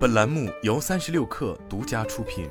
本栏目由三十六氪独家出品。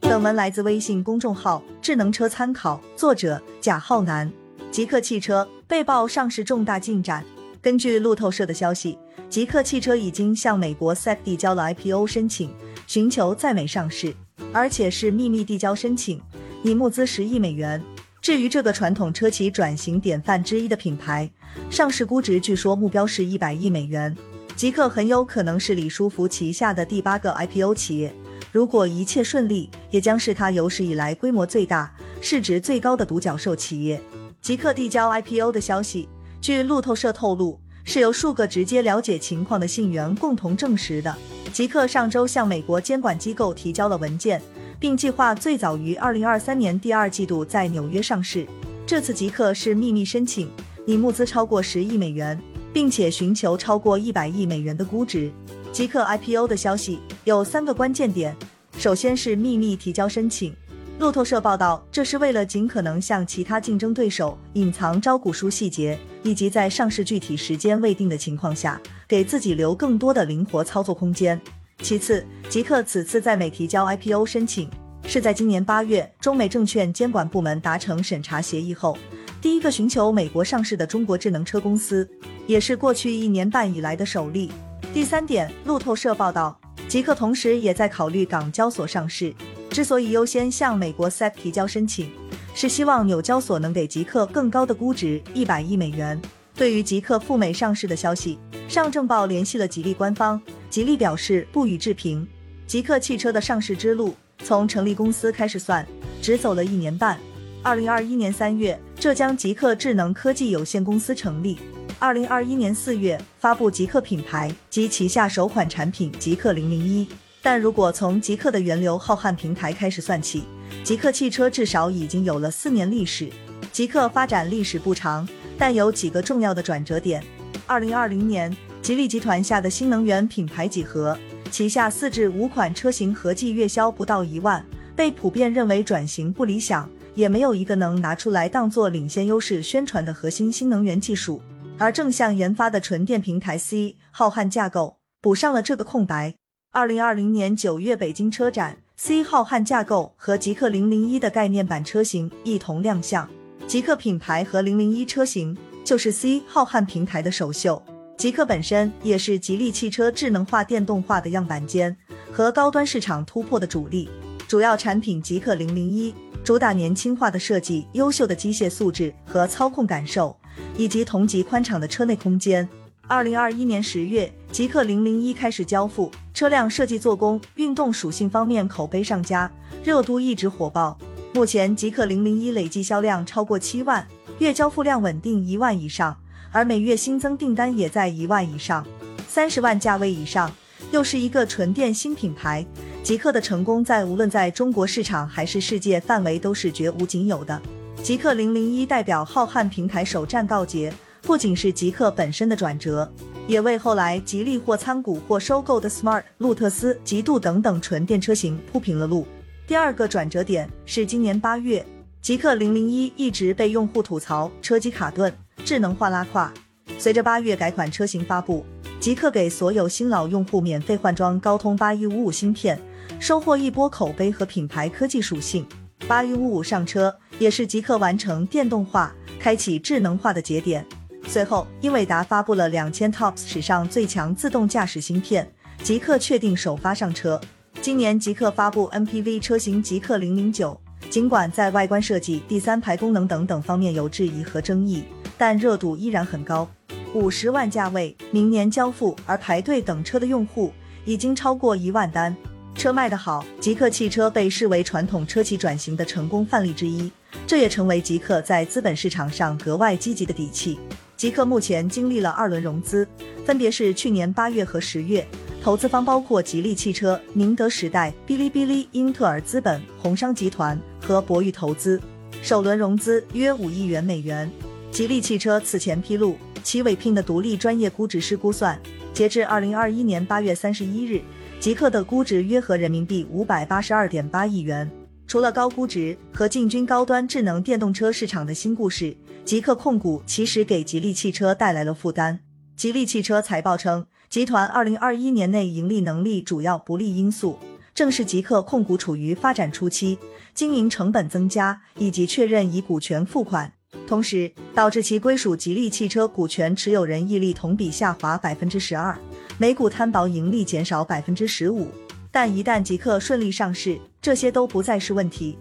本文来自微信公众号“智能车参考”，作者贾浩南。极客汽车被曝上市重大进展。根据路透社的消息，极客汽车已经向美国 SEC 递交了 IPO 申请，寻求在美上市，而且是秘密递交申请，拟募资十亿美元。至于这个传统车企转型典范之一的品牌，上市估值据说目标是一百亿美元。极客很有可能是李书福旗下的第八个 IPO 企业，如果一切顺利，也将是他有史以来规模最大、市值最高的独角兽企业。极客递交 IPO 的消息，据路透社透露，是由数个直接了解情况的信源共同证实的。极客上周向美国监管机构提交了文件。并计划最早于二零二三年第二季度在纽约上市。这次极客是秘密申请，拟募资超过十亿美元，并且寻求超过一百亿美元的估值。极客 IPO 的消息有三个关键点：首先是秘密提交申请。路透社报道，这是为了尽可能向其他竞争对手隐藏招股书细节，以及在上市具体时间未定的情况下，给自己留更多的灵活操作空间。其次，极客此次在美提交 IPO 申请，是在今年八月中美证券监管部门达成审查协议后，第一个寻求美国上市的中国智能车公司，也是过去一年半以来的首例。第三点，路透社报道，极客同时也在考虑港交所上市。之所以优先向美国 SEC 提交申请，是希望纽交所能给极客更高的估值，一百亿美元。对于极客赴美上市的消息，上证报联系了吉利官方。吉利表示不予置评。极客汽车的上市之路从成立公司开始算，只走了一年半。二零二一年三月，浙江极客智能科技有限公司成立。二零二一年四月，发布极客品牌及旗下首款产品极客零零一。但如果从极客的源流浩瀚平台开始算起，极客汽车至少已经有了四年历史。极客发展历史不长，但有几个重要的转折点。二零二零年。吉利集团下的新能源品牌几何，旗下四至五款车型合计月销不到一万，被普遍认为转型不理想，也没有一个能拿出来当做领先优势宣传的核心新能源技术。而正向研发的纯电平台 C 浩瀚架构补上了这个空白。二零二零年九月北京车展，C 浩瀚架构和极客零零一的概念版车型一同亮相，极客品牌和零零一车型就是 C 浩瀚平台的首秀。极客本身也是吉利汽车智能化、电动化的样板间和高端市场突破的主力。主要产品极客零零一主打年轻化的设计、优秀的机械素质和操控感受，以及同级宽敞的车内空间。二零二一年十月，极客零零一开始交付，车辆设计、做工、运动属性方面口碑上佳，热度一直火爆。目前，极客零零一累计销量超过七万，月交付量稳定一万以上。而每月新增订单也在一万以上，三十万价位以上，又是一个纯电新品牌。极客的成功，在无论在中国市场还是世界范围都是绝无仅有的。极客零零一代表浩瀚平台首战告捷，不仅是极客本身的转折，也为后来吉利或参股或收购的 Smart、路特斯、极度等等纯电车型铺平了路。第二个转折点是今年八月，极客零零一一直被用户吐槽车机卡顿。智能化拉胯，随着八月改款车型发布，极客给所有新老用户免费换装高通八一五五芯片，收获一波口碑和品牌科技属性。八一五五上车也是极客完成电动化、开启智能化的节点。随后，英伟达发布了两千 TOPS 史上最强自动驾驶芯片，极客确定首发上车。今年极客发布 MPV 车型极客零零九，尽管在外观设计、第三排功能等等方面有质疑和争议。但热度依然很高，五十万价位，明年交付，而排队等车的用户已经超过一万单，车卖得好，极客汽车被视为传统车企转型的成功范例之一，这也成为极客在资本市场上格外积极的底气。极客目前经历了二轮融资，分别是去年八月和十月，投资方包括吉利汽车、宁德时代、哔哩哔哩、英特尔资本、红商集团和博裕投资，首轮融资约五亿元美元。吉利汽车此前披露，其委聘的独立专业估值师估算，截至二零二一年八月三十一日，极客的估值约合人民币五百八十二点八亿元。除了高估值和进军高端智能电动车市场的新故事，极客控股其实给吉利汽车带来了负担。吉利汽车财报称，集团二零二一年内盈利能力主要不利因素，正是极客控股处于发展初期，经营成本增加，以及确认以股权付款，同时导致其归属吉利汽车股权持有人溢利同比下滑百分之十二，每股摊薄盈利减少百分之十五。但一旦极客顺利上市，这些都不再是问题。